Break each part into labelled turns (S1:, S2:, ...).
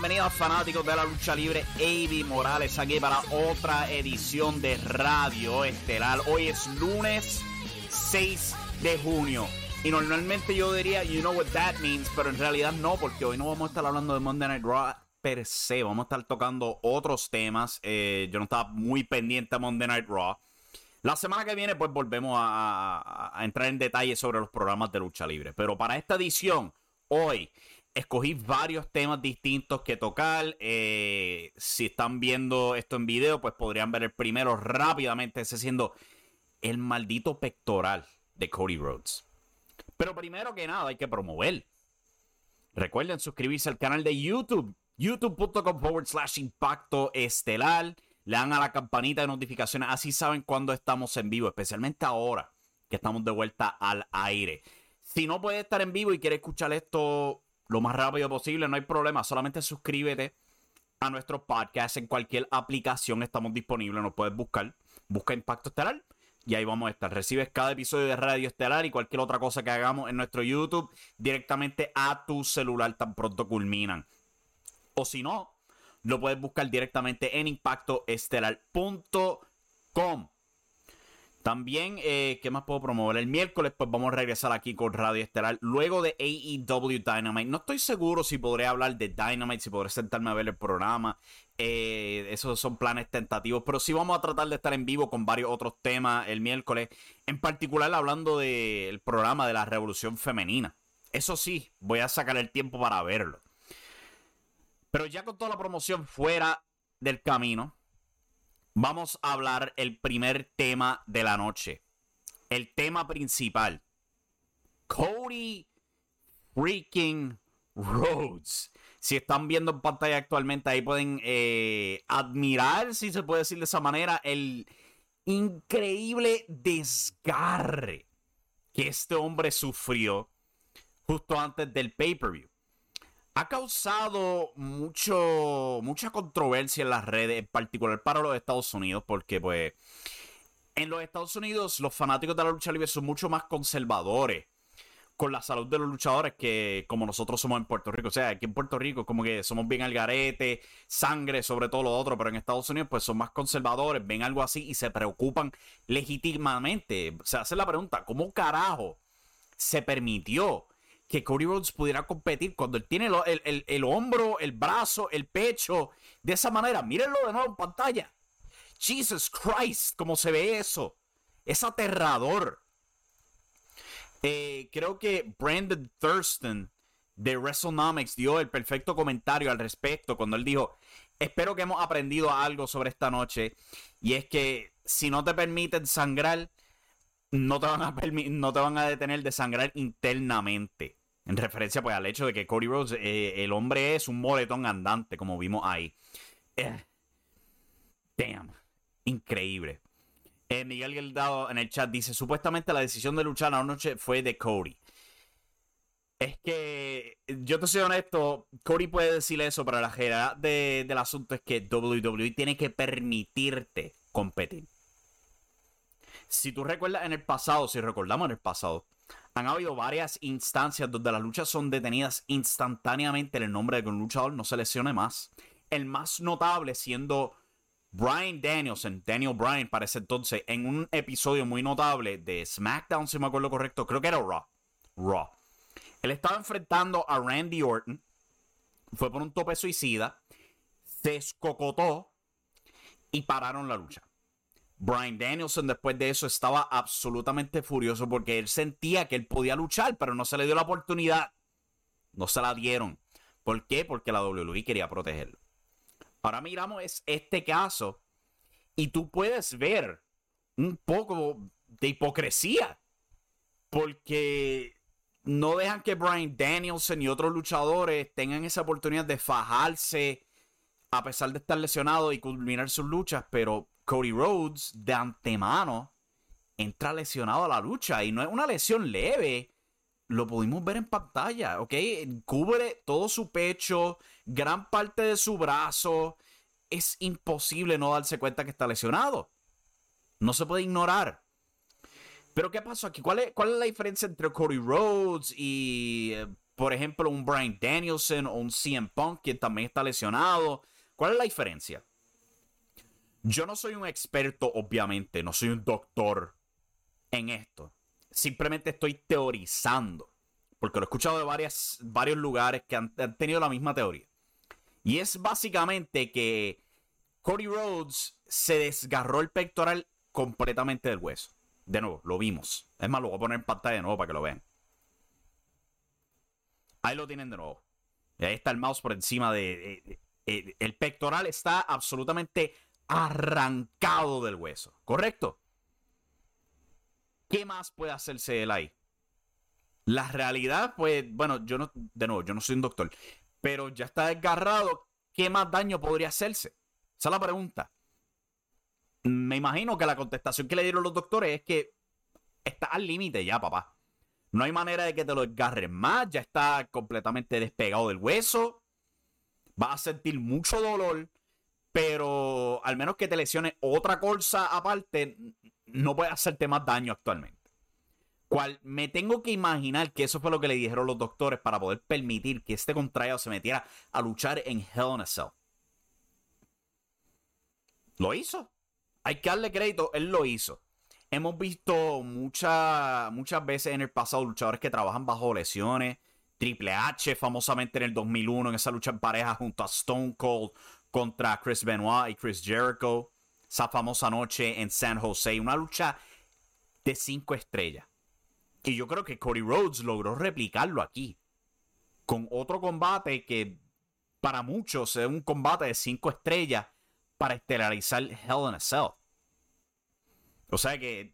S1: Bienvenidos fanáticos de la lucha libre. Avi Morales aquí para otra edición de Radio Estelar. Hoy es lunes 6 de junio. Y normalmente yo diría, you know what that means, pero en realidad no, porque hoy no vamos a estar hablando de Monday Night Raw per se. Vamos a estar tocando otros temas. Eh, yo no estaba muy pendiente a Monday Night Raw. La semana que viene, pues volvemos a, a entrar en detalle sobre los programas de lucha libre. Pero para esta edición, hoy escogí varios temas distintos que tocar. Eh, si están viendo esto en video, pues podrían ver el primero rápidamente, ese siendo el maldito pectoral de Cody Rhodes. Pero primero que nada, hay que promover. Recuerden suscribirse al canal de YouTube, youtube.com forward slash impacto estelar. Le dan a la campanita de notificaciones, así saben cuando estamos en vivo, especialmente ahora que estamos de vuelta al aire. Si no puedes estar en vivo y quieres escuchar esto lo más rápido posible, no hay problema. Solamente suscríbete a nuestro podcast en cualquier aplicación. Estamos disponibles, nos puedes buscar. Busca Impacto Estelar y ahí vamos a estar. Recibes cada episodio de Radio Estelar y cualquier otra cosa que hagamos en nuestro YouTube directamente a tu celular tan pronto culminan. O si no, lo puedes buscar directamente en impactoestelar.com. También, eh, ¿qué más puedo promover? El miércoles, pues vamos a regresar aquí con Radio Estelar. Luego de AEW Dynamite. No estoy seguro si podré hablar de Dynamite, si podré sentarme a ver el programa. Eh, esos son planes tentativos. Pero sí vamos a tratar de estar en vivo con varios otros temas el miércoles. En particular, hablando del programa de la Revolución Femenina. Eso sí, voy a sacar el tiempo para verlo. Pero ya con toda la promoción fuera del camino vamos a hablar el primer tema de la noche. El tema principal. Cody freaking Rhodes. Si están viendo en pantalla actualmente, ahí pueden eh, admirar, si se puede decir de esa manera, el increíble desgarre que este hombre sufrió justo antes del pay-per-view ha causado mucho, mucha controversia en las redes, en particular para los Estados Unidos, porque pues en los Estados Unidos los fanáticos de la lucha libre son mucho más conservadores con la salud de los luchadores que como nosotros somos en Puerto Rico. O sea, aquí en Puerto Rico como que somos bien al garete, sangre sobre todo lo otro, pero en Estados Unidos pues son más conservadores, ven algo así y se preocupan legítimamente. Se hace la pregunta, ¿cómo carajo se permitió que Cody Rhodes pudiera competir cuando él tiene el, hombro, el brazo, el pecho, de esa manera. Mírenlo de nuevo en pantalla. Jesus Christ, cómo se ve eso. Es aterrador. Eh, creo que Brandon Thurston de WrestleNomics dio el perfecto comentario al respecto cuando él dijo, espero que hemos aprendido algo sobre esta noche y es que si no te permiten sangrar, no te van a, no te van a detener de sangrar internamente. En referencia pues al hecho de que Cody Rhodes, eh, el hombre es un moletón andante, como vimos ahí. Eh, damn. Increíble. Eh, Miguel Geldado en el chat dice, supuestamente la decisión de luchar la noche fue de Cody. Es que, yo te soy honesto, Cody puede decir eso, pero la realidad del asunto es que WWE tiene que permitirte competir. Si tú recuerdas en el pasado, si recordamos en el pasado, han habido varias instancias donde las luchas son detenidas instantáneamente en el nombre de que un luchador no se lesione más. El más notable siendo Brian Danielson, Daniel Bryan para ese entonces, en un episodio muy notable de SmackDown, si me acuerdo correcto, creo que era Raw. Raw. Él estaba enfrentando a Randy Orton, fue por un tope suicida, se escocotó y pararon la lucha. Brian Danielson después de eso estaba absolutamente furioso porque él sentía que él podía luchar, pero no se le dio la oportunidad. No se la dieron. ¿Por qué? Porque la WWE quería protegerlo. Ahora miramos este caso y tú puedes ver un poco de hipocresía porque no dejan que Brian Danielson y otros luchadores tengan esa oportunidad de fajarse a pesar de estar lesionado y culminar sus luchas, pero Cody Rhodes de antemano entra lesionado a la lucha y no es una lesión leve. Lo pudimos ver en pantalla, ¿ok? Cubre todo su pecho, gran parte de su brazo. Es imposible no darse cuenta que está lesionado. No se puede ignorar. Pero ¿qué pasó aquí? ¿Cuál es, cuál es la diferencia entre Cody Rhodes y, eh, por ejemplo, un Brian Danielson o un CM Punk, quien también está lesionado? ¿Cuál es la diferencia? Yo no soy un experto, obviamente, no soy un doctor en esto. Simplemente estoy teorizando. Porque lo he escuchado de varios lugares que han tenido la misma teoría. Y es básicamente que Cody Rhodes se desgarró el pectoral completamente del hueso. De nuevo, lo vimos. Es más, lo voy a poner en pantalla de nuevo para que lo vean. Ahí lo tienen de nuevo. Ahí está el mouse por encima de... el pectoral está absolutamente arrancado del hueso. ¿Correcto? ¿Qué más puede hacerse él ahí? La realidad, pues, bueno, yo no, de nuevo, yo no soy un doctor, pero ya está desgarrado. ¿Qué más daño podría hacerse? Esa es la pregunta. Me imagino que la contestación que le dieron los doctores es que está al límite ya, papá. No hay manera de que te lo desgarres más. Ya está completamente despegado del hueso. Vas a sentir mucho dolor. Pero al menos que te lesione otra cosa aparte, no puede hacerte más daño actualmente. Cual me tengo que imaginar que eso fue lo que le dijeron los doctores para poder permitir que este contrario se metiera a luchar en Hell in a Cell. Lo hizo. Hay que darle crédito, él lo hizo. Hemos visto muchas veces en el pasado luchadores que trabajan bajo lesiones. Triple H, famosamente en el 2001, en esa lucha en pareja junto a Stone Cold contra Chris Benoit y Chris Jericho. Esa famosa noche en San Jose. Una lucha de cinco estrellas. Y yo creo que Cody Rhodes logró replicarlo aquí. Con otro combate que para muchos es un combate de cinco estrellas para estelarizar Hell in a Cell. O sea que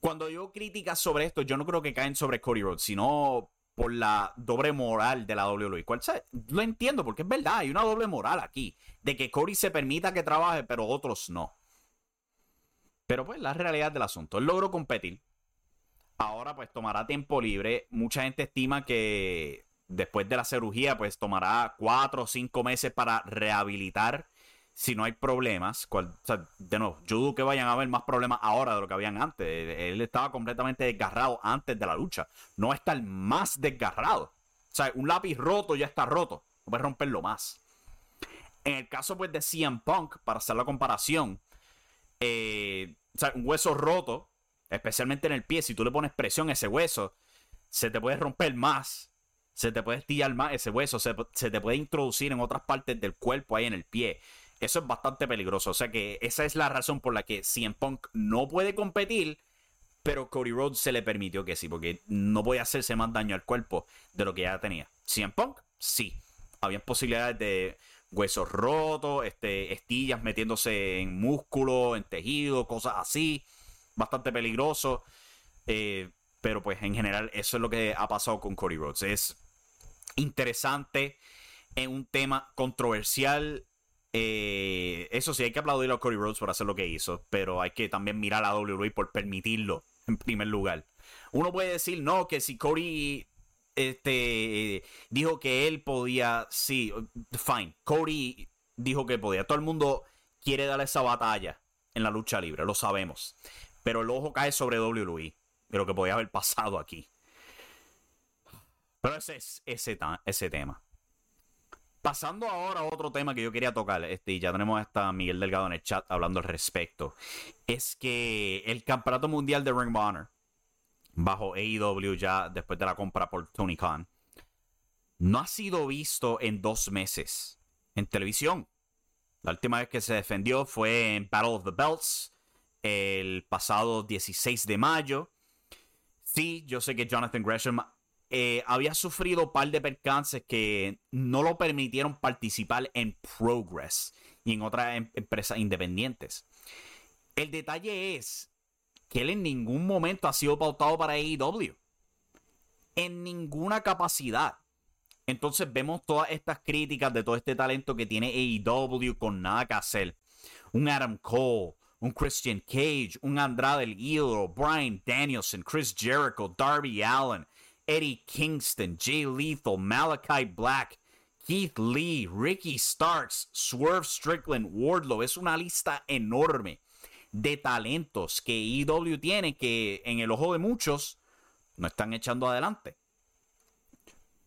S1: cuando yo críticas sobre esto, yo no creo que caen sobre Cody Rhodes, sino por la doble moral de la WWE. ¿Cuál, Lo entiendo porque es verdad, hay una doble moral aquí. De que Cody se permita que trabaje, pero otros no. Pero pues la realidad del asunto. Él logró competir. Ahora pues tomará tiempo libre. Mucha gente estima que después de la cirugía pues tomará cuatro o cinco meses para rehabilitar si no hay problemas, de nuevo, yo dudo que vayan a haber más problemas ahora de lo que habían antes. Él, estaba completamente desgarrado antes de la lucha. No está el más desgarrado. O sea, un lápiz roto ya está roto. No puedes romperlo más. En el caso pues de CM Punk, para hacer la comparación, eh, o sea, un hueso roto, especialmente en el pie, si tú le pones presión a ese hueso, se te puede romper más. Se te puede estillar más ese hueso, se, se te puede introducir en otras partes del cuerpo ahí en el pie. Eso es bastante peligroso. O sea que esa es la razón por la que CM Punk no puede competir, pero Cody Rhodes se le permitió que sí, porque no puede hacerse más daño al cuerpo de lo que ya tenía. CM Punk, sí. Había posibilidades de huesos rotos, este, estillas metiéndose en músculo, en tejido, cosas así. bastante peligroso. Eh, pero pues en general eso es lo que ha pasado con Cody Rhodes. Es interesante, en un tema controversial. Eh, eso sí, hay que aplaudir a Cody Rhodes por hacer lo que hizo, pero hay que también mirar a WWE por permitirlo en primer lugar. Uno puede decir, no, que si Cody este, dijo que él podía, sí, fine, Cody dijo que podía. Todo el mundo quiere dar esa batalla en la lucha libre, lo sabemos. Pero el ojo cae sobre WWE, de lo que podía haber pasado aquí. Pero ese es ese, ese tema. Pasando ahora a otro tema que yo quería tocar, este, y ya tenemos a Miguel Delgado en el chat hablando al respecto, es que el Campeonato Mundial de Ring of Honor, bajo AEW ya después de la compra por Tony Khan, no ha sido visto en dos meses en televisión. La última vez que se defendió fue en Battle of the Belts el pasado 16 de mayo. Sí, yo sé que Jonathan Gresham eh, había sufrido un par de percances que no lo permitieron participar en Progress y en otras em-, empresas independientes. El detalle es que él en ningún momento ha sido pautado para AEW. En ninguna capacidad. Entonces vemos todas estas críticas de todo este talento que tiene AEW con nada que hacer. Un Adam Cole, un Christian Cage, un Andrade El Idolo, Brian Danielson, Chris Jericho, Darby Allen, Eddie Kingston, Jay Lethal, Malachi Black, Keith Lee, Ricky Starks, Swerve Strickland, Wardlow. Es una lista enorme de talentos que EW tiene que en el ojo de muchos no están echando adelante.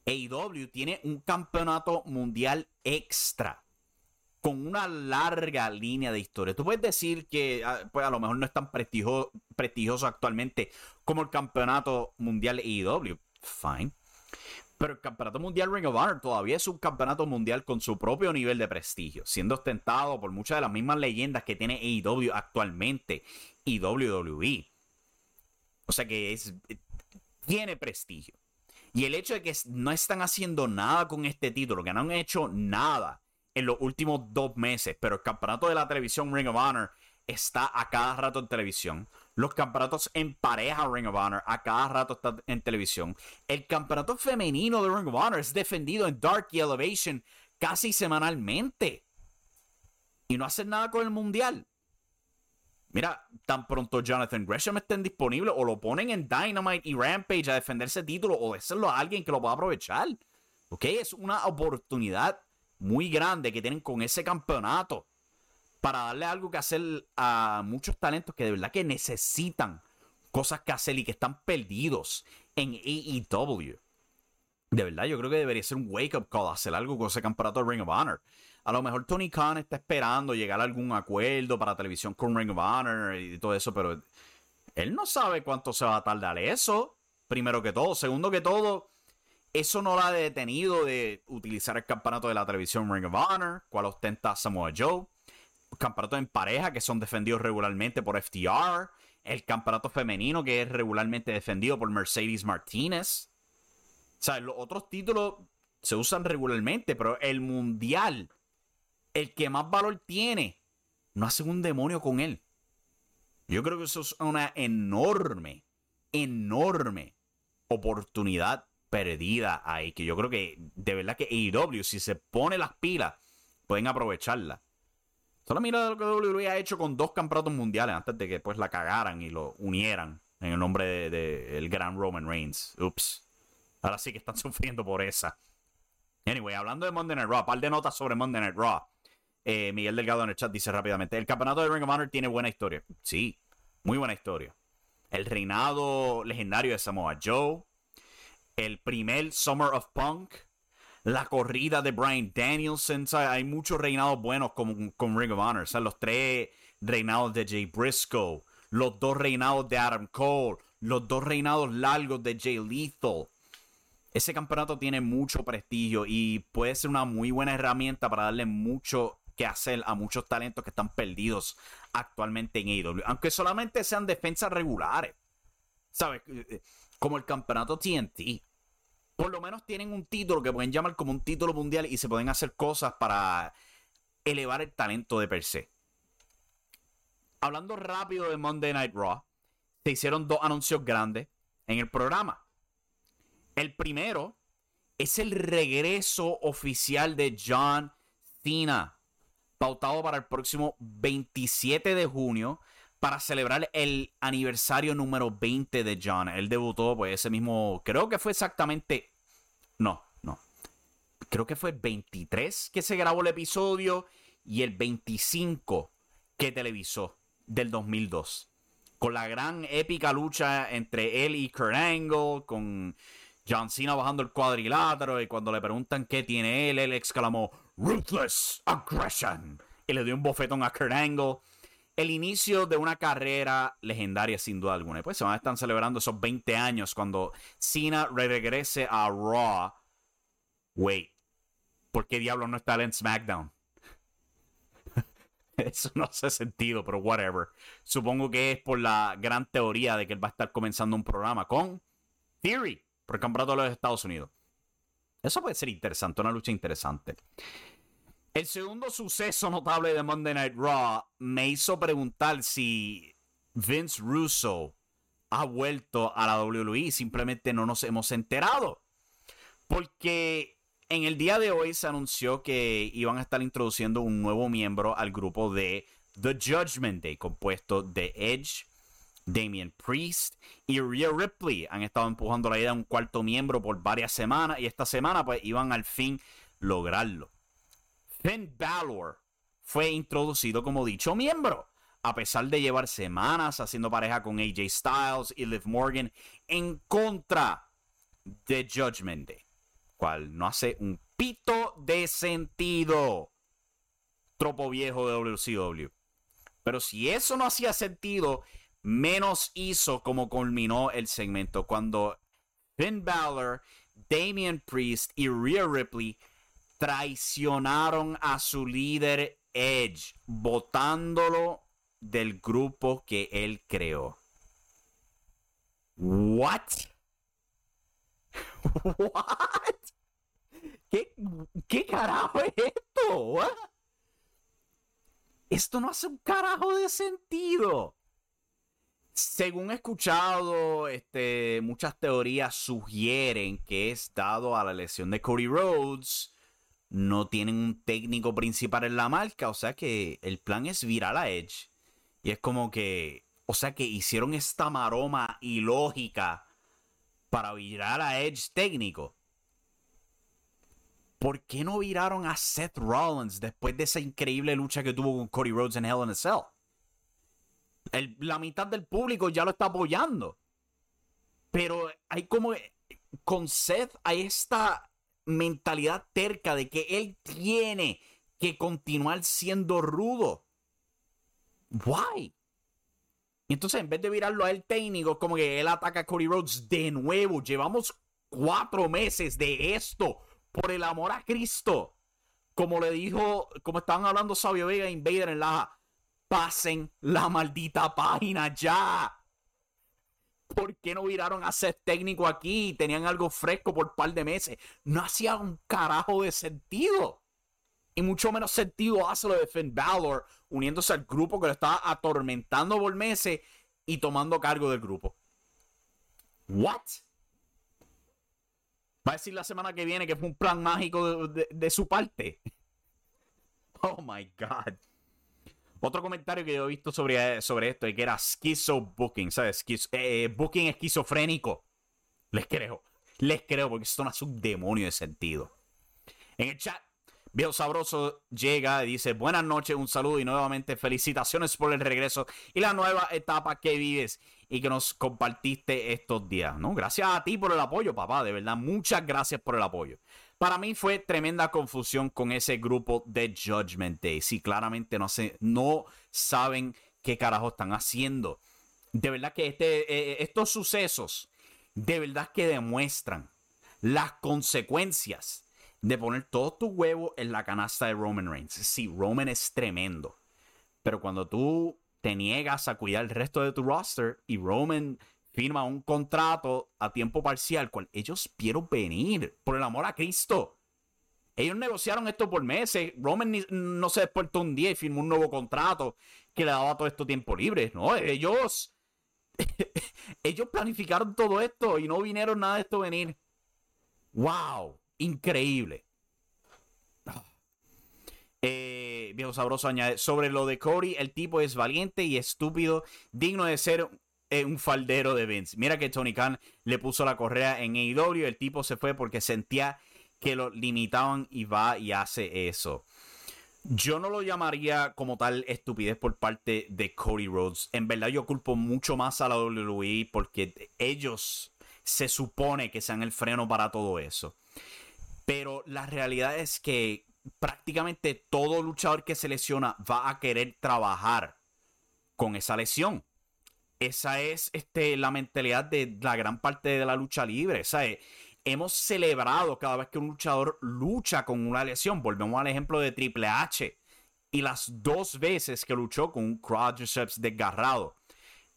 S1: AEW tiene un campeonato mundial extra con una larga línea de historia. Tú puedes decir que ah, pues a lo mejor no es tan prestigioso, prestigioso actualmente como el campeonato mundial AEW. Fine. Pero el campeonato mundial Ring of Honor todavía es un campeonato mundial con su propio nivel de prestigio, siendo ostentado por muchas de las mismas leyendas que tiene AEW actualmente y WWE. O sea que es, tiene prestigio. Y el hecho de que no están haciendo nada con este título, que no han hecho nada en los últimos dos meses, pero el campeonato de la televisión Ring of Honor está a cada rato en televisión. Los campeonatos en pareja Ring of Honor a cada rato están en televisión. El campeonato femenino de Ring of Honor es defendido en Dark Elevation casi semanalmente. Y no hacen nada con el mundial. Mira, tan pronto Jonathan Gresham estén disponible o lo ponen en Dynamite y Rampage a defender ese título o decirlo a alguien que lo pueda aprovechar. ¿Ok? Es una oportunidad muy grande que tienen con ese campeonato para darle algo que hacer a muchos talentos que de verdad que necesitan cosas que hacer y que están perdidos en AEW. De verdad, yo creo que debería ser un wake-up call hacer algo con ese campeonato de Ring of Honor. A lo mejor Tony Khan está esperando llegar a algún acuerdo para televisión con Ring of Honor y todo eso, pero él no sabe cuánto se va a tardar eso. Primero que todo. Segundo que todo, eso no lo ha detenido de utilizar el campeonato de la televisión Ring of Honor, cual ostenta Samoa Joe campeonatos en pareja que son defendidos regularmente por FTR, el campeonato femenino que es regularmente defendido por Mercedes Martínez. O sea, los otros títulos se usan regularmente, pero el mundial, el que más valor tiene, no hace un demonio con él. Yo creo que eso es una enorme, enorme oportunidad perdida ahí. Que yo creo que de verdad que AEW, si se pone las pilas, pueden aprovecharla. Solo mira lo que WWE ha hecho con dos campeonatos mundiales antes de que pues la cagaran y lo unieran en el nombre del de, el gran Roman Reigns. Ups. Ahora sí que están sufriendo por esa. Anyway, hablando de Monday Night Raw, par de notas sobre Monday Night Raw. Eh, Miguel Delgado en el chat dice rápidamente: El campeonato de Ring of Honor tiene buena historia. Sí, muy buena historia. El reinado legendario de Samoa Joe. El primer Summer of Punk la corrida de Brian Danielson. Hay muchos reinados buenos con, con Ring of Honor. Los tres reinados de Jay Briscoe, los dos reinados de Adam Cole, los dos reinados largos de Jay Lethal. Ese campeonato tiene mucho prestigio y puede ser una muy buena herramienta para darle mucho que hacer a muchos talentos que están perdidos actualmente en AEW. Aunque solamente sean defensas regulares. ¿Sabes? Como el campeonato TNT por lo menos tienen un título que pueden llamar como un título mundial y se pueden hacer cosas para elevar el talento de per se. Hablando rápido de Monday Night Raw, se hicieron dos anuncios grandes en el programa. El primero es el regreso oficial de John Cena, pautado para el próximo 27 de junio para celebrar el aniversario número 20 de John. Él debutó, pues ese mismo, creo que fue exactamente, no, no, creo que fue el 23 que se grabó el episodio y el 25 que televisó del 2002. Con la gran épica lucha entre él y Kurt Angle, con John Cena bajando el cuadrilátero y cuando le preguntan qué tiene él, él exclamó Ruthless Aggression y le dio un bofetón a Kurt Angle. El inicio de una carrera legendaria sin duda alguna. pues se van a estar celebrando esos 20 años cuando Cena regrese a Raw. Wait, ¿por qué diablo no está en SmackDown? Eso no hace sentido, pero whatever. Supongo que es por la gran teoría de que él va a estar comenzando un programa con Theory por el campeonato de los Estados Unidos. Eso puede ser interesante, una lucha interesante. El segundo suceso notable de Monday Night Raw me hizo preguntar si Vince Russo ha vuelto a la WWE. Simplemente no nos hemos enterado. Porque en el día de hoy se anunció que iban a estar introduciendo un nuevo miembro al grupo de The Judgment Day, compuesto de Edge, Damien Priest y Rhea Ripley. Han estado empujando la idea de un cuarto miembro por varias semanas y esta semana pues iban al fin lograrlo. Finn Balor fue introducido como dicho miembro. A pesar de llevar semanas haciendo pareja con AJ Styles y Liv Morgan en contra de Judgment Day cual no hace un pito de sentido. Tropo viejo de WCW. Pero si eso no hacía sentido, menos hizo como culminó el segmento cuando Finn Balor, Damian Priest y Rhea Ripley traicionaron a su líder Edge, votándolo del grupo que él creó. What? What? ¿Qué, carajo es esto? Esto no hace un carajo de sentido. Según he escuchado, este, muchas teorías sugieren que es dado a la lesión de Cody Rhodes. No tienen un técnico principal en la marca. O sea que el plan es virar a Edge. Y es como que. O sea que hicieron esta maroma ilógica para virar a Edge técnico. ¿por qué no viraron a Seth Rollins después de esa increíble lucha que tuvo con Cody Rhodes en Hell in a Cell? la mitad del público ya lo está apoyando. Pero hay como. Con Seth hay esta mentalidad terca de que él tiene que continuar siendo rudo. Why? Entonces, en vez de virarlo a él técnico, como que él ataca a Cody Rhodes de nuevo. Llevamos cuatro meses de esto por el amor a Cristo. Como le dijo, como estaban hablando Sabio Vega e Invader en la pasen la maldita página ya. ¿Por qué no viraron a ser técnico aquí? Tenían algo fresco por un par de meses. No hacía un carajo de sentido. Y mucho menos sentido hace lo de Finn Balor uniéndose al grupo que lo estaba atormentando por meses y tomando cargo del grupo. What? Va a decir la semana que viene que fue un plan mágico de, su parte. Oh my God. Otro comentario que yo he visto sobre, sobre esto es que era schizo booking, ¿sabes? Eh, eh, booking esquizofrénico. Les creo. Les creo porque esto no un demonio de sentido. En el chat Viejo Sabroso llega y dice, buenas noches, un saludo y nuevamente felicitaciones por el regreso y la nueva etapa que vives y que nos compartiste estos días, ¿no? Gracias a ti por el apoyo, papá, de verdad, muchas gracias por el apoyo. Para mí fue tremenda confusión con ese grupo de Judgment Day. Sí, claramente no, sé, no saben qué carajo están haciendo. De verdad que este, eh, eh, estos sucesos, de verdad que demuestran las consecuencias de poner todos tus huevos en la canasta de Roman Reigns. Sí, Roman es tremendo. Pero cuando tú te niegas a cuidar el resto de tu roster y Roman firma un contrato a tiempo parcial, cual ellos quieren venir, por el amor a Cristo. Ellos negociaron esto por meses. Roman no se despertó un día y firmó un nuevo contrato que le daba todo esto tiempo libre. No, ellos ellos planificaron todo esto y no vinieron nada de esto venir. ¡Wow! Increíble. Eh, viejo sabroso añade, sobre lo de Cody, el tipo es valiente y estúpido, digno de ser un faldero de Vince. Mira que Tony Khan le puso la correa en AEW, el tipo se fue porque sentía que lo limitaban y va y hace eso. Yo no lo llamaría como tal estupidez por parte de Cody Rhodes. En verdad yo culpo mucho más a la WWE porque ellos se supone que sean el freno para todo eso. Pero la realidad es que prácticamente todo luchador que se lesiona va a querer trabajar con esa lesión. Esa es este, la mentalidad de la gran parte de la lucha libre. ¿sabes? Hemos celebrado cada vez que un luchador lucha con una lesión. Volvemos al ejemplo de Triple H. Y las dos veces que luchó con un quadriceps desgarrado.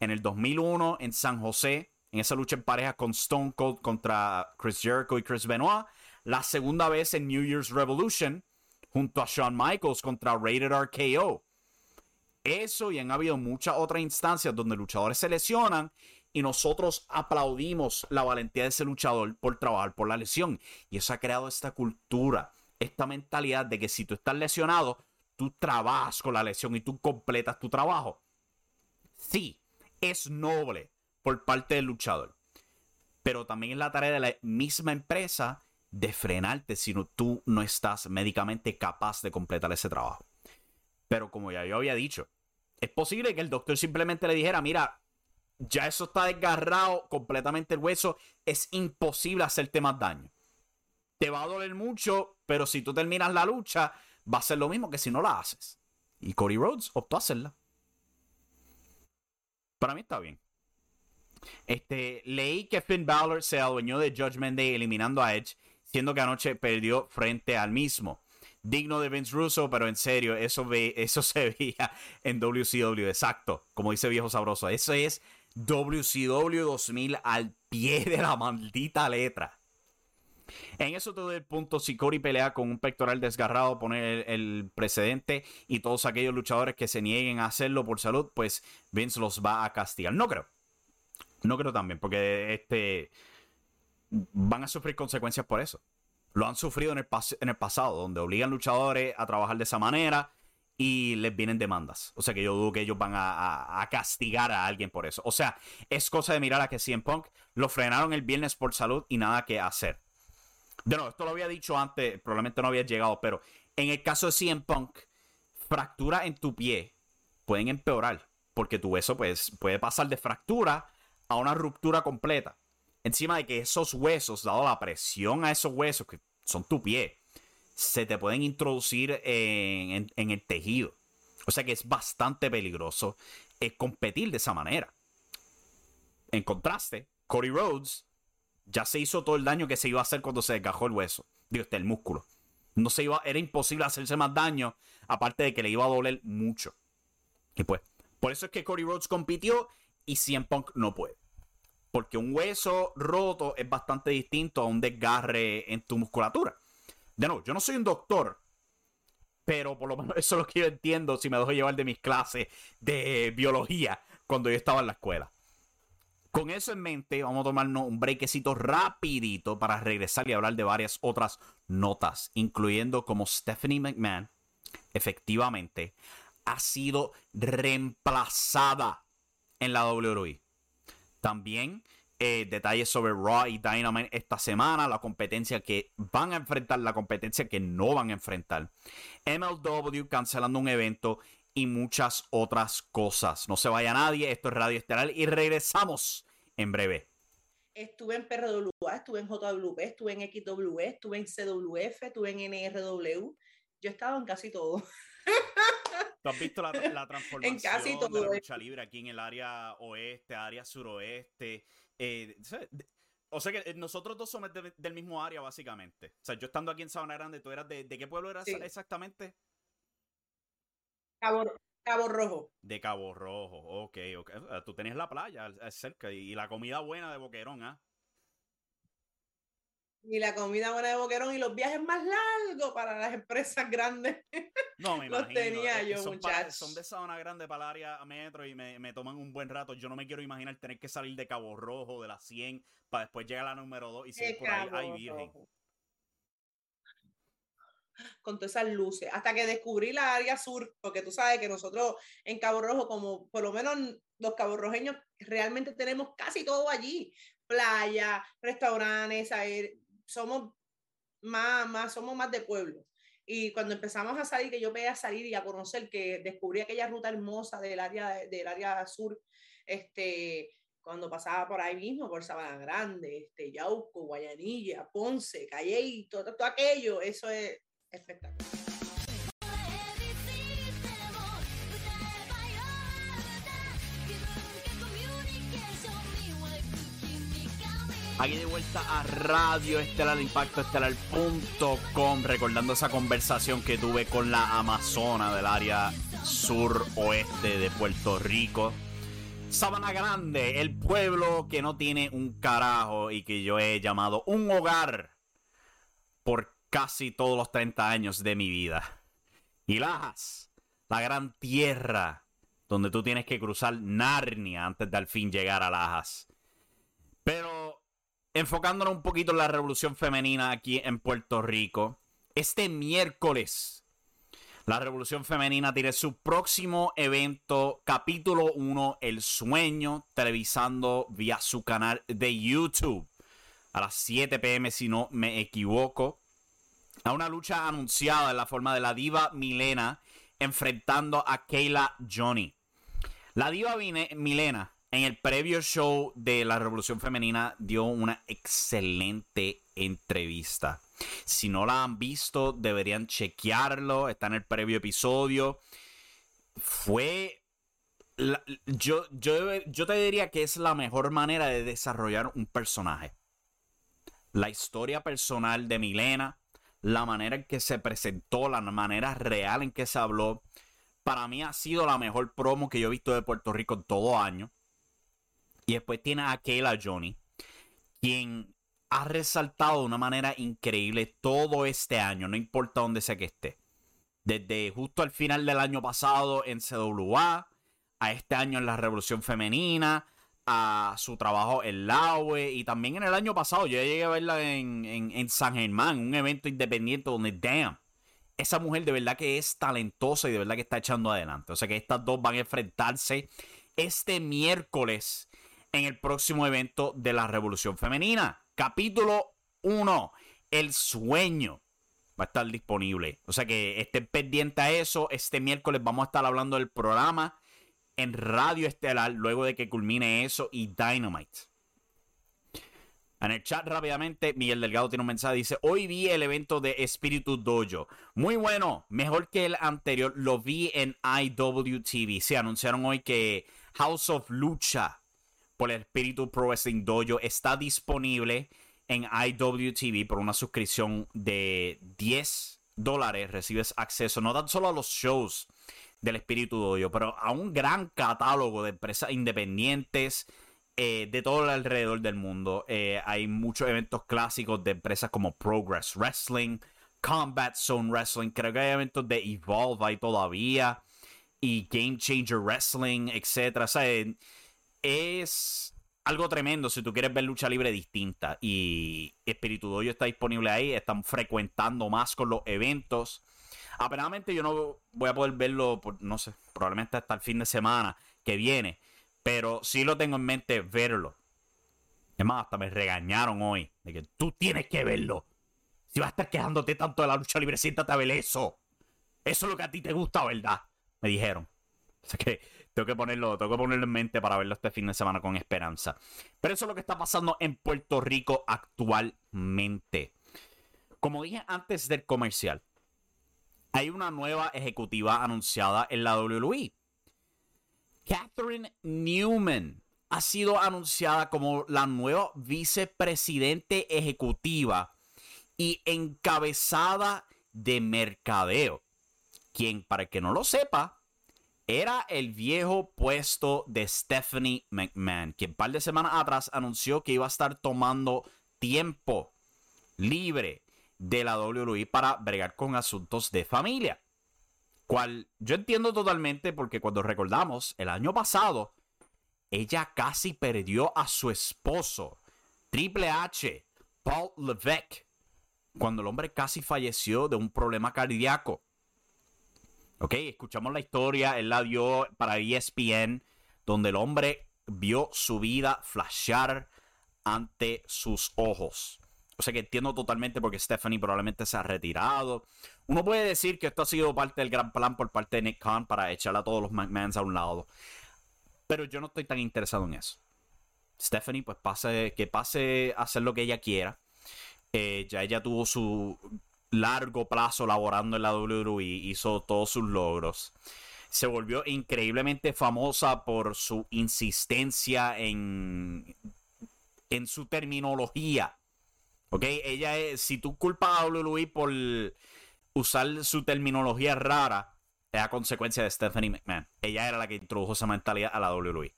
S1: En el 2001 en San José, en esa lucha en pareja con Stone Cold contra Chris Jericho y Chris Benoit. La segunda vez en New Year's Revolution junto a Shawn Michaels contra Rated RKO. Eso y han habido muchas otras instancias donde luchadores se lesionan y nosotros aplaudimos la valentía de ese luchador por trabajar por la lesión. Y eso ha creado esta cultura, esta mentalidad de que si tú estás lesionado, tú trabajas con la lesión y tú completas tu trabajo. Sí, es noble por parte del luchador. Pero también es la tarea de la misma empresa de frenarte si tú no estás médicamente capaz de completar ese trabajo. Pero como ya yo había dicho, es posible que el doctor simplemente le dijera, mira, ya eso está desgarrado completamente el hueso, es imposible hacerte más daño. Te va a doler mucho, pero si tú terminas la lucha, va a ser lo mismo que si no la haces. Y Cody Rhodes optó a hacerla. Para mí está bien. Este, leí que Finn Balor se adueñó de Judgment Day eliminando a Edge siendo que anoche perdió frente al mismo. Digno de Vince Russo, pero en serio, eso, ve, eso se veía en WCW, exacto, como dice viejo sabroso. Eso es WCW 2000 al pie de la maldita letra. En eso todo el punto, si Cody pelea con un pectoral desgarrado, poner el, precedente y todos aquellos luchadores que se nieguen a hacerlo por salud, pues Vince los va a castigar. No creo. No creo también, porque este van a sufrir consecuencias por eso. Lo han sufrido en el, en el pasado, donde obligan luchadores a trabajar de esa manera y les vienen demandas. O sea que yo dudo que ellos van a, castigar a alguien por eso. O sea, es cosa de mirar a que CM Punk lo frenaron el viernes por salud y nada que hacer. De nuevo, esto lo había dicho antes, probablemente no había llegado, pero en el caso de CM Punk, fractura en tu pie pueden empeorar, porque tu hueso pues, puede pasar de fractura a una ruptura completa. Encima de que esos huesos, dado la presión a esos huesos, que son tu pie, se te pueden introducir en, el tejido. O sea que es bastante peligroso eh, competir de esa manera. En contraste, Cody Rhodes ya se hizo todo el daño que se iba a hacer cuando se desgajó el hueso. Digo, este, el músculo. No se iba, era imposible hacerse más daño, aparte de que le iba a doler mucho. Y pues, por eso es que Cody Rhodes compitió y CM Punk no puede. Porque un hueso roto es bastante distinto a un desgarre en tu musculatura. De nuevo, yo no soy un doctor, pero por lo menos eso es lo que yo entiendo si me dejo llevar de mis clases de biología cuando yo estaba en la escuela. Con eso en mente, vamos a tomarnos un brequecito rapidito para regresar y hablar de varias otras notas, incluyendo como Stephanie McMahon, efectivamente, ha sido reemplazada en la WWE. También eh, detalles sobre Raw y Dynamite esta semana, la competencia que van a enfrentar, la competencia que no van a enfrentar. MLW cancelando un evento y muchas otras cosas. No se vaya nadie, esto es Radio Estelar y regresamos en breve.
S2: Estuve en PRWA, estuve en JWP, estuve en XW, estuve en CWF, estuve en NRW. Yo he estado en casi todo.
S1: ¿Tú has visto la, transformación de la lucha libre aquí en el área oeste, área suroeste? Eh, o sea que eh, nosotros dos somos del mismo área, básicamente. O sea, yo estando aquí en Sabana Grande, ¿tú eras de, qué pueblo eras exactamente?
S2: Cabo, Cabo, Rojo.
S1: De Cabo Rojo, ok, ok. Tú tenías la playa cerca y, la comida buena de Boquerón, ¿ah?
S2: Y la comida buena de Boquerón y los viajes más largos para las empresas grandes.
S1: No, me
S2: Los
S1: imagino.
S2: tenía
S1: eh,
S2: yo,
S1: son, para-
S2: muchacho.
S1: son de zona grande para el área metro y me, me toman un buen rato. Yo no me quiero imaginar tener que salir de Cabo Rojo, de la 100, para después llegar a la número 2 y seguir por ahí. Ay, virgen.
S2: Con todas esas luces, hasta que descubrí la área sur, porque tú sabes que nosotros en Cabo Rojo, como por lo menos los caborrojeños, realmente tenemos casi todo allí, playa, restaurantes, ahí, somos más, más, somos más de pueblo. Y cuando empezamos a salir, que yo veía salir y a conocer, que descubrí aquella ruta hermosa del área, del área sur, este, cuando pasaba por ahí mismo, por Sabana Grande, este, Yauco, Guayanilla, Ponce, Calle, todo, todo aquello, eso es espectacular.
S1: Aquí de vuelta a Radio Estelar, Impacto Estelar.com, recordando esa conversación que tuve con la Amazona del área suroeste de Puerto Rico. Sabana Grande, el pueblo que no tiene un carajo y que yo he llamado un hogar por casi todos los 30 años de mi vida. Y Lajas, la gran tierra donde tú tienes que cruzar Narnia antes de al fin llegar a Lajas. Pero enfocándonos un poquito en la revolución femenina aquí en Puerto Rico, este miércoles la revolución femenina tiene su próximo evento, capítulo 1, El Sueño, televisando vía su canal de YouTube a las 7 pm si no me equivoco. A una lucha anunciada en la forma de la diva Milena enfrentando a Kayla Johnny. La diva Milena en el previo show de la Revolución Femenina dio una excelente entrevista. Si no la han visto, deberían chequearlo. Está en el previo episodio. Fue. yo, yo, yo te diría que es la mejor manera de desarrollar un personaje. La historia personal de Milena, la manera en que se presentó, la manera real en que se habló. Para mí ha sido la mejor promo que yo he visto de Puerto Rico en todo año. Y después tiene a Kayla Johnny, quien ha resaltado de una manera increíble todo este año, no importa dónde sea que esté. Desde justo al final del año pasado en CWA, a este año en la Revolución Femenina, a su trabajo en Laue y también en el año pasado yo llegué a verla en, en, en San Germán, un evento independiente donde, damn, esa mujer de verdad que es talentosa y de verdad que está echando adelante. O sea que estas dos van a enfrentarse este miércoles en el próximo evento de la Revolución Femenina. Capítulo 1, El Sueño. Va a estar disponible. O sea que estén pendientes a eso. Este miércoles vamos a estar hablando del programa en Radio Estelar luego de que culmine eso y Dynamite. En el chat rápidamente, Miguel Delgado tiene un mensaje. Dice, hoy vi el evento de Espíritu Dojo. Muy bueno, mejor que el anterior. Lo vi en IWTV. Se anunciaron hoy que House of Lucha por el Espíritu Pro Wrestling Dojo está disponible en IWTV por una suscripción de 10 dólares. Recibes acceso no tan solo a los shows del Espíritu Dojo, pero a un gran catálogo de empresas independientes eh, de todo alrededor del mundo. Eh, hay muchos eventos clásicos de empresas como Progress Wrestling, Combat Zone Wrestling, creo que hay eventos de Evolve ahí todavía, y Game Changer Wrestling, etc. O es algo tremendo si tú quieres ver lucha libre distinta. Y Espíritu Dojo está disponible ahí, están frecuentando más con los eventos. Apenadamente yo no voy a poder verlo, por, no sé, probablemente hasta el fin de semana que viene. Pero sí lo tengo en mente verlo. Es más, hasta me regañaron hoy de que tú tienes que verlo. Si vas a estar quejándote tanto de la lucha libre, siéntate a ver eso. Eso es lo que a ti te gusta, ¿verdad? Me dijeron. O sea que tengo que ponerlo, tengo que ponerlo en mente para verlo este fin de semana con esperanza. Pero eso es lo que está pasando en Puerto Rico actualmente. Como dije antes del comercial, hay una nueva ejecutiva anunciada en la WWE. Catherine Newman ha sido anunciada como la nueva vicepresidente ejecutiva y encabezada de mercadeo. Quien, para el que no lo sepa, era el viejo puesto de Stephanie McMahon, que un par de semanas atrás anunció que iba a estar tomando tiempo libre de la WWE para bregar con asuntos de familia. Cual yo entiendo totalmente porque cuando recordamos el año pasado, ella casi perdió a su esposo, Triple H, Paul Levesque, cuando el hombre casi falleció de un problema cardíaco. Ok, escuchamos la historia, él la dio para ESPN, donde el hombre vio su vida flashear ante sus ojos. O sea que entiendo totalmente porque Stephanie probablemente se ha retirado. Uno puede decir que esto ha sido parte del gran plan por parte de Nick Khan para echar a todos los McMahons a un lado. Pero yo no estoy tan interesado en eso. Stephanie, pues pase, que pase a hacer lo que ella quiera. Eh, ya ella tuvo su largo plazo laborando en la WWE, hizo todos sus logros. Se volvió increíblemente famosa por su insistencia en, en su terminología Ok, ella es, si tú culpas a WWE por usar su terminología rara, es a consecuencia de Stephanie McMahon. Ella era la que introdujo esa mentalidad a la WWE.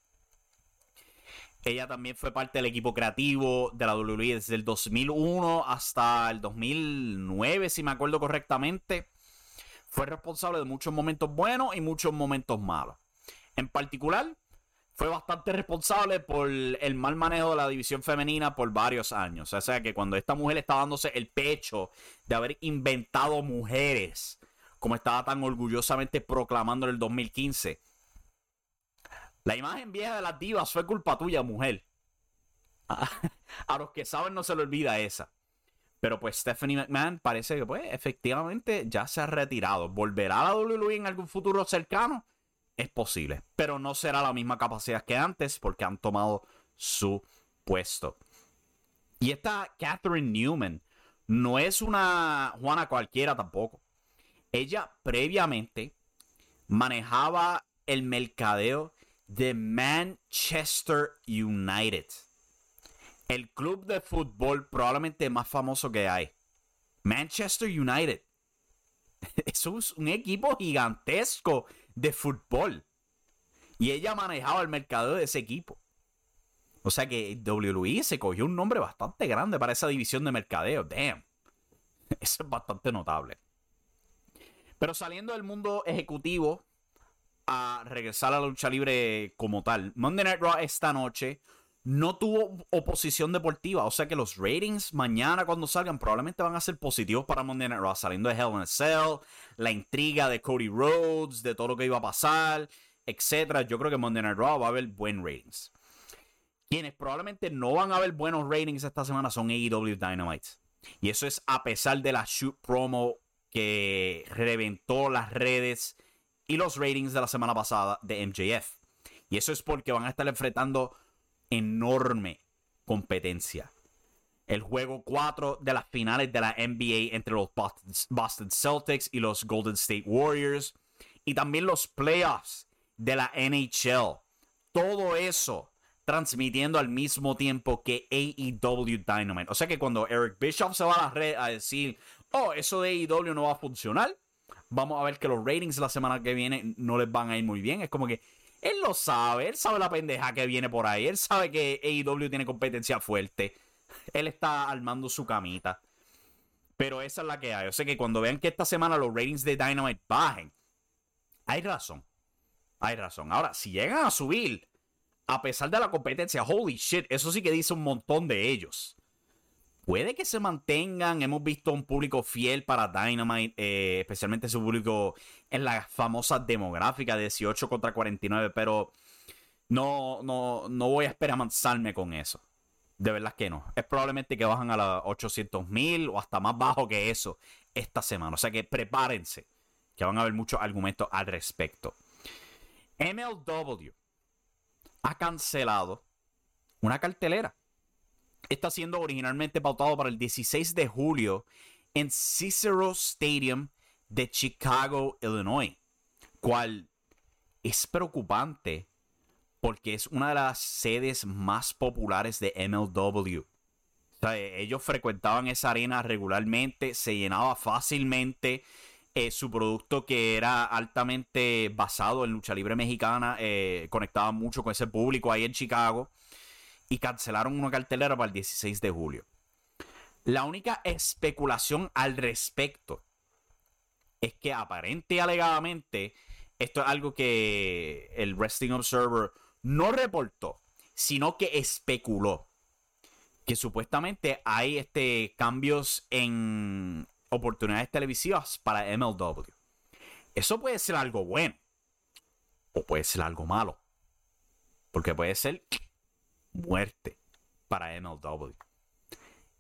S1: Ella también fue parte del equipo creativo de la WWE desde el 2001 hasta el 2009, si me acuerdo correctamente. Fue responsable de muchos momentos buenos y muchos momentos malos. En particular, fue bastante responsable por el mal manejo de la división femenina por varios años. O sea que cuando esta mujer está dándose el pecho de haber inventado mujeres, como estaba tan orgullosamente proclamando en el 2015, la imagen vieja de las divas fue culpa tuya, mujer. A, los que saben no se le olvida esa. Pero pues Stephanie McMahon parece que pues efectivamente ya se ha retirado. ¿Volverá a la WWE en algún futuro cercano? es posible, pero no será la misma capacidad que antes porque han tomado su puesto. Y esta Catherine Newman no es una Juana cualquiera tampoco. Ella previamente manejaba el mercadeo de Manchester United. El club de fútbol probablemente más famoso que hay. Manchester United. Eso es un equipo gigantesco de fútbol. Y ella manejaba el mercado de ese equipo. O sea que WWE se cogió un nombre bastante grande para esa división de mercadeo. Damn. Eso es bastante notable. Pero saliendo del mundo ejecutivo a regresar a la lucha libre como tal. Monday Night Raw esta noche no tuvo oposición deportiva. O sea que los ratings mañana cuando salgan probablemente van a ser positivos para Monday Night Raw. Saliendo de Hell in a Cell, la intriga de Cody Rhodes, de todo lo que iba a pasar, etc. Yo creo que Monday Night Raw va a haber buen ratings. Quienes probablemente no van a ver buenos ratings esta semana son AEW Dynamite. Y eso es a pesar de la shoot promo que reventó las redes y los ratings de la semana pasada de MJF. Y eso es porque van a estar enfrentando enorme competencia. El juego 4 de las finales de la NBA entre los Boston Celtics y los Golden State Warriors. Y también los playoffs de la NHL. Todo eso transmitiendo al mismo tiempo que AEW Dynamite. O sea que cuando Eric Bishop se va a la red a decir, oh, eso de AEW no va a funcionar, vamos a ver que los ratings la semana que viene no les van a ir muy bien. Es como que él lo sabe, él sabe la pendeja que viene por ahí, él sabe que AEW tiene competencia fuerte. Él está armando su camita. Pero esa es la que hay. O sea que cuando vean que esta semana los ratings de Dynamite bajen, hay razón. Hay razón. Ahora, si llegan a subir, a pesar de la competencia, holy shit, eso sí que dice un montón de ellos puede que se mantengan. Hemos visto un público fiel para Dynamite, eh, especialmente su público en la famosa demográfica de 18 contra 49, pero no, no, no voy a esperanzarme con eso. De verdad que no. Es probablemente que bajan a los 800 mil o hasta más bajo que eso esta semana. O sea que prepárense, que van a haber muchos argumentos al respecto. MLW ha cancelado una cartelera está siendo originalmente pautado para el 16 de julio en Cicero Stadium de Chicago, Illinois, cual es preocupante porque es una de las sedes más populares de MLW. ellos frecuentaban esa arena regularmente, se llenaba fácilmente. Eh, su producto que era altamente basado en lucha libre mexicana, eh, conectaba mucho con ese público ahí en Chicago y cancelaron una cartelera para el 16 de julio. La única especulación al respecto es que aparente y alegadamente esto es algo que el Wrestling Observer no reportó, sino que especuló que supuestamente hay este, cambios en oportunidades televisivas para MLW. Eso puede ser algo bueno o puede ser algo malo. Porque puede ser muerte para MLW.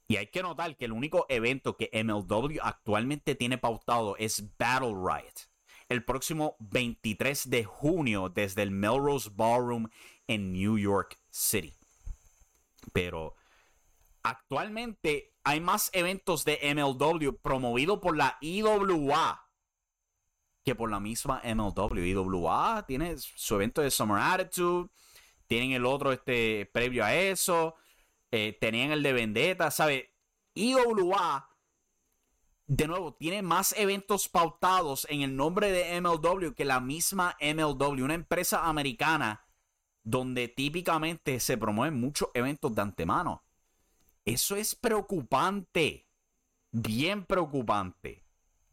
S1: Y hay que notar que el único evento que MLW actualmente tiene pautado es Battle Riot. El próximo 23 de junio desde el Melrose Ballroom en New York City. Pero actualmente hay más eventos de MLW promovido por la IWA que por la misma MLW. IWA tiene su evento de Summer Attitude. Tienen el otro este, previo a eso. Eh, tenían el de Vendetta, ¿sabe? IWA, de nuevo, tiene más eventos pautados en el nombre de MLW que la misma MLW, una empresa americana donde típicamente se promueven muchos eventos de antemano. Eso es preocupante, bien preocupante.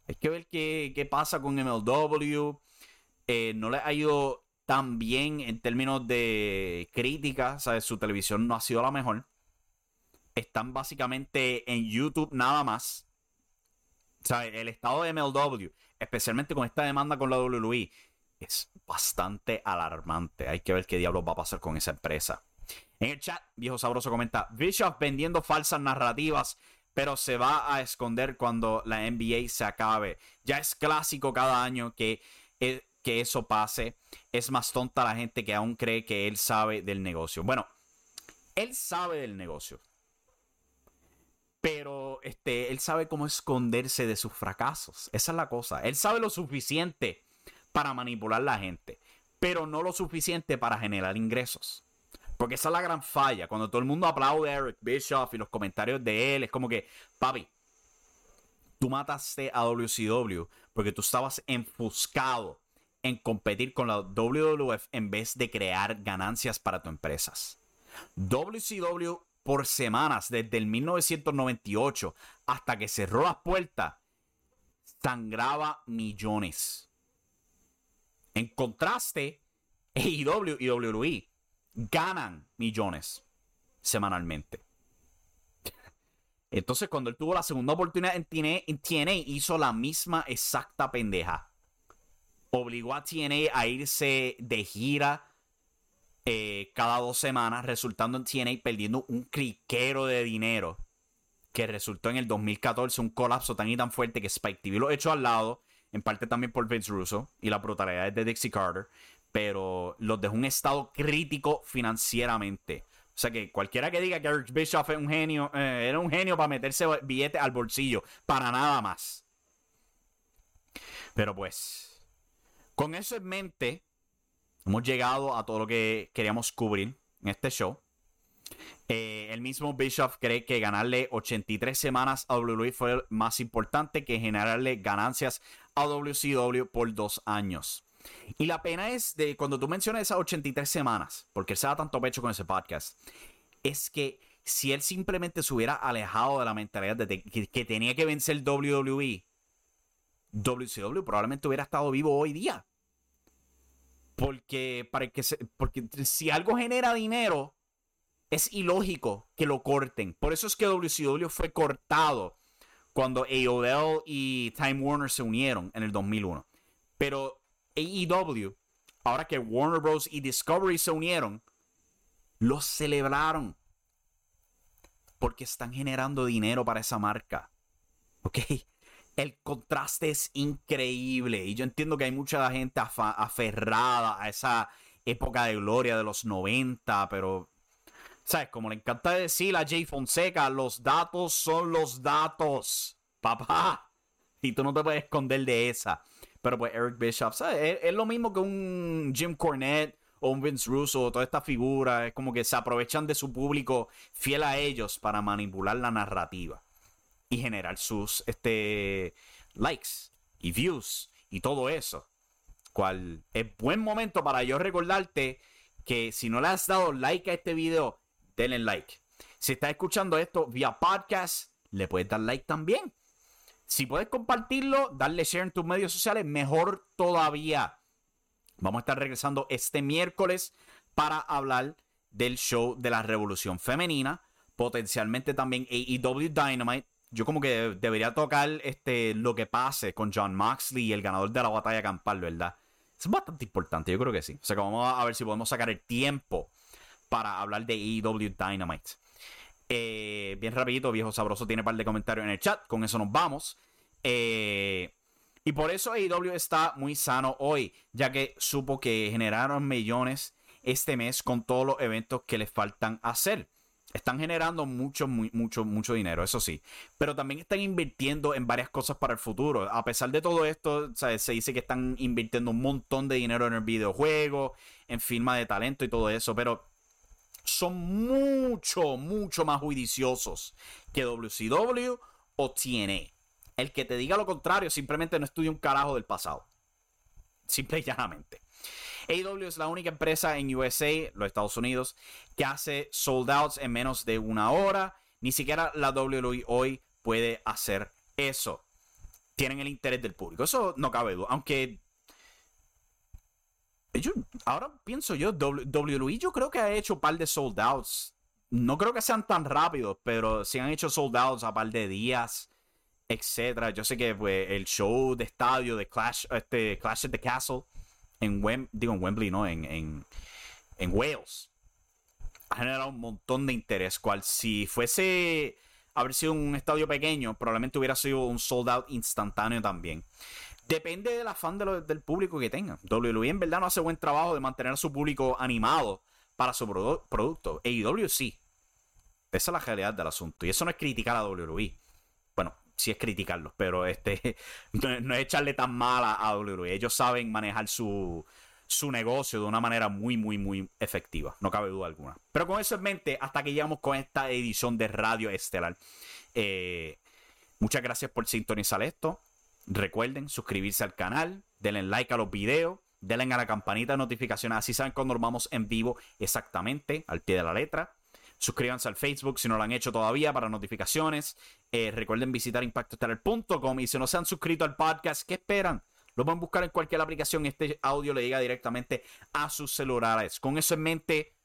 S1: Hay que ver qué, pasa con MLW. Eh, no le ha ido tan bien en términos de crítica, ¿sabes? Su televisión no ha sido la mejor están básicamente en YouTube nada más. Sea, el estado de MLW, especialmente con esta demanda con la WWE, es bastante alarmante. Hay que ver qué diablos va a pasar con esa empresa. En el chat, viejo sabroso comenta: Bischoff vendiendo falsas narrativas, pero se va a esconder cuando la NBA se acabe. Ya es clásico cada año que, eh, que eso pase. Es más tonta la gente que aún cree que él sabe del negocio. Bueno, él sabe del negocio. Pero este, él sabe cómo esconderse de sus fracasos. Esa es la cosa. Él sabe lo suficiente para manipular a la gente, pero no lo suficiente para generar ingresos. Porque esa es la gran falla. Cuando todo el mundo aplaude a Eric Bischoff y los comentarios de él, es como que, papi, tú mataste a WCW porque tú estabas enfuscado en competir con la WWF en vez de crear ganancias para tus empresas. WCW por semanas desde el 1998 hasta que cerró las puertas, sangraba millones. En contraste, AEW y WWE ganan millones semanalmente. Entonces, cuando él tuvo la segunda oportunidad en TNA, hizo la misma exacta pendeja. Obligó a TNA a irse de gira eh, cada dos semanas, resultando en TNA perdiendo un criquero de dinero que resultó en el 2014 un colapso tan y tan fuerte que Spike TV lo echó al lado, en parte también por Vince Russo y la brutalidad de Dixie Carter, pero los dejó en un estado crítico financieramente. O sea que cualquiera que diga que Eric Bischoff es un genio, eh, era un genio para meterse billete al bolsillo, para nada más. Pero pues, con eso en mente, Hemos llegado a todo lo que queríamos cubrir en este show. Eh, el mismo Bischoff cree que ganarle 83 semanas a WWE fue más importante que generarle ganancias a WCW por dos años. Y la pena es de cuando tú mencionas esas 83 semanas, porque él se da tanto pecho con ese podcast, es que si él simplemente se hubiera alejado de la mentalidad de que, que tenía que vencer WWE, WCW probablemente hubiera estado vivo hoy día. Porque, para que porque si algo genera dinero, es ilógico que lo corten. Por eso es que WCW fue cortado cuando AOL y Time Warner se unieron en el 2001. Pero AEW, ahora que Warner Bros. y Discovery se unieron, lo celebraron. Porque están generando dinero para esa marca. ¿Ok? El contraste es increíble. Y yo entiendo que hay mucha gente aferrada a esa época de gloria de los 90, pero, ¿sabes? Como le encanta decir a Jay Fonseca, los datos son los datos, papá. Y tú no te puedes esconder de esa. Pero pues Eric Bishop, ¿sabes? Es, lo mismo que un Jim Cornette o un Vince Russo, toda esta figura. Es como que se aprovechan de su público fiel a ellos para manipular la narrativa y generar sus este, likes y views y todo eso. Cual es buen momento para yo recordarte que si no le has dado like a este video, denle like. Si estás escuchando esto vía podcast, le puedes dar like también. Si puedes compartirlo, darle share en tus medios sociales, mejor todavía. Vamos a estar regresando este miércoles para hablar del show de la revolución femenina. Potencialmente también AEW Dynamite. Yo como que debería tocar este, lo que pase con John Moxley y el ganador de la batalla campal, ¿verdad? Es bastante importante, yo creo que sí. O sea que vamos a ver si podemos sacar el tiempo para hablar de AEW Dynamite. Eh, bien rapidito, viejo sabroso tiene un par de comentarios en el chat. Con eso nos vamos. Eh, y por eso AEW está muy sano hoy, ya que supo que generaron millones este mes con todos los eventos que les faltan hacer. Están generando mucho, mucho, mucho dinero, eso sí. Pero también están invirtiendo en varias cosas para el futuro. A pesar de todo esto, se dice que están invirtiendo un montón de dinero en el videojuego, en firma de talento y todo eso. Pero son mucho, mucho más juiciosos que WCW o TNA. El que te diga lo contrario simplemente no estudia un carajo del pasado. Simple y llanamente. AW es la única empresa en USA, los Estados Unidos, que hace sold outs en menos de una hora. Ni siquiera la WWE hoy puede hacer eso. Tienen el interés del público. Eso no cabe duda. Aunque ahora pienso yo, WWE yo creo que ha hecho un par de sold outs. No creo que sean tan rápidos, pero sí han hecho sold outs a par de días, etcétera. Yo sé que pues, el show de estadio de Clash, este, Clash at the Castle, en, Wembley, no, en, en, en Wales, ha generado un montón de interés. Cual si fuese haber sido un estadio pequeño, probablemente hubiera sido un sold out instantáneo también. Depende del afán del público que tenga. WWE en verdad no hace buen trabajo de mantener a su público animado para su producto. AEW sí. Esa es la realidad del asunto. Y eso no es criticar a WWE. Sí es criticarlos, pero este no, es echarle tan mal a, WWE. Ellos saben manejar su, su negocio de una manera muy, muy, muy efectiva. No cabe duda alguna. Pero con eso en mente, hasta que llegamos con esta edición de Radio Estelar. Eh, muchas gracias por sintonizar esto. Recuerden suscribirse al canal, denle like a los videos, denle a la campanita de notificaciones, así saben cuando nos vamos en vivo exactamente, al pie de la letra. Suscríbanse al Facebook si no lo han hecho todavía para notificaciones. Eh, recuerden visitar impactoestelar.com y si no se han suscrito al podcast, ¿qué esperan? Lo pueden buscar en cualquier aplicación. Este audio le llega directamente a sus celulares. Con eso en mente,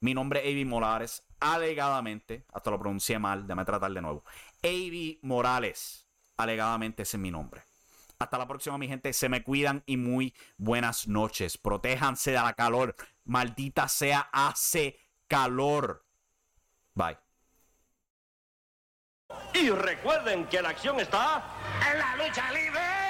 S1: mi nombre es Avi Morales. Alegadamente, hasta lo pronuncié mal, déjame tratar de nuevo. Avi Morales. Alegadamente ese es mi nombre. Hasta la próxima, mi gente. Se me cuidan y muy buenas noches. Protéjanse de la calor. Maldita sea, hace calor. Bye.
S3: Y recuerden que la acción está en la lucha libre.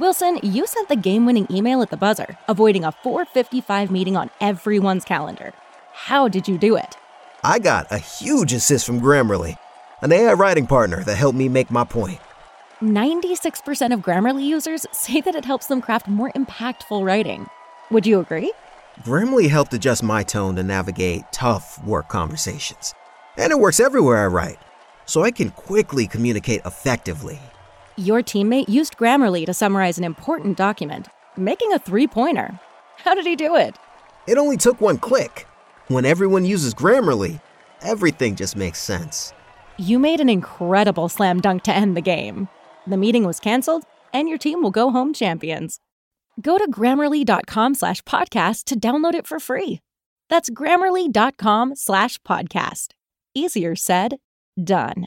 S4: Wilson, you sent the game winning email at the buzzer, avoiding a 455 meeting on everyone's calendar. How did you do it?
S5: I got a huge assist from Grammarly, an AI writing partner that helped me make my point.
S4: 96% of Grammarly users say that it helps them craft more impactful writing. Would you agree?
S5: Grammarly helped adjust my tone to navigate tough work conversations. And it works everywhere I write, so I can quickly communicate effectively
S4: your teammate used Grammarly to summarize an important document, making a three pointer. How did he do it?
S5: It only took one click. When everyone uses Grammarly, everything just makes sense.
S4: You made an incredible slam dunk to end the game. The meeting was canceled, and your team will go home champions. Go to grammarly.com slash podcast to download it for free. That's grammarly.com slash podcast. Easier said, done.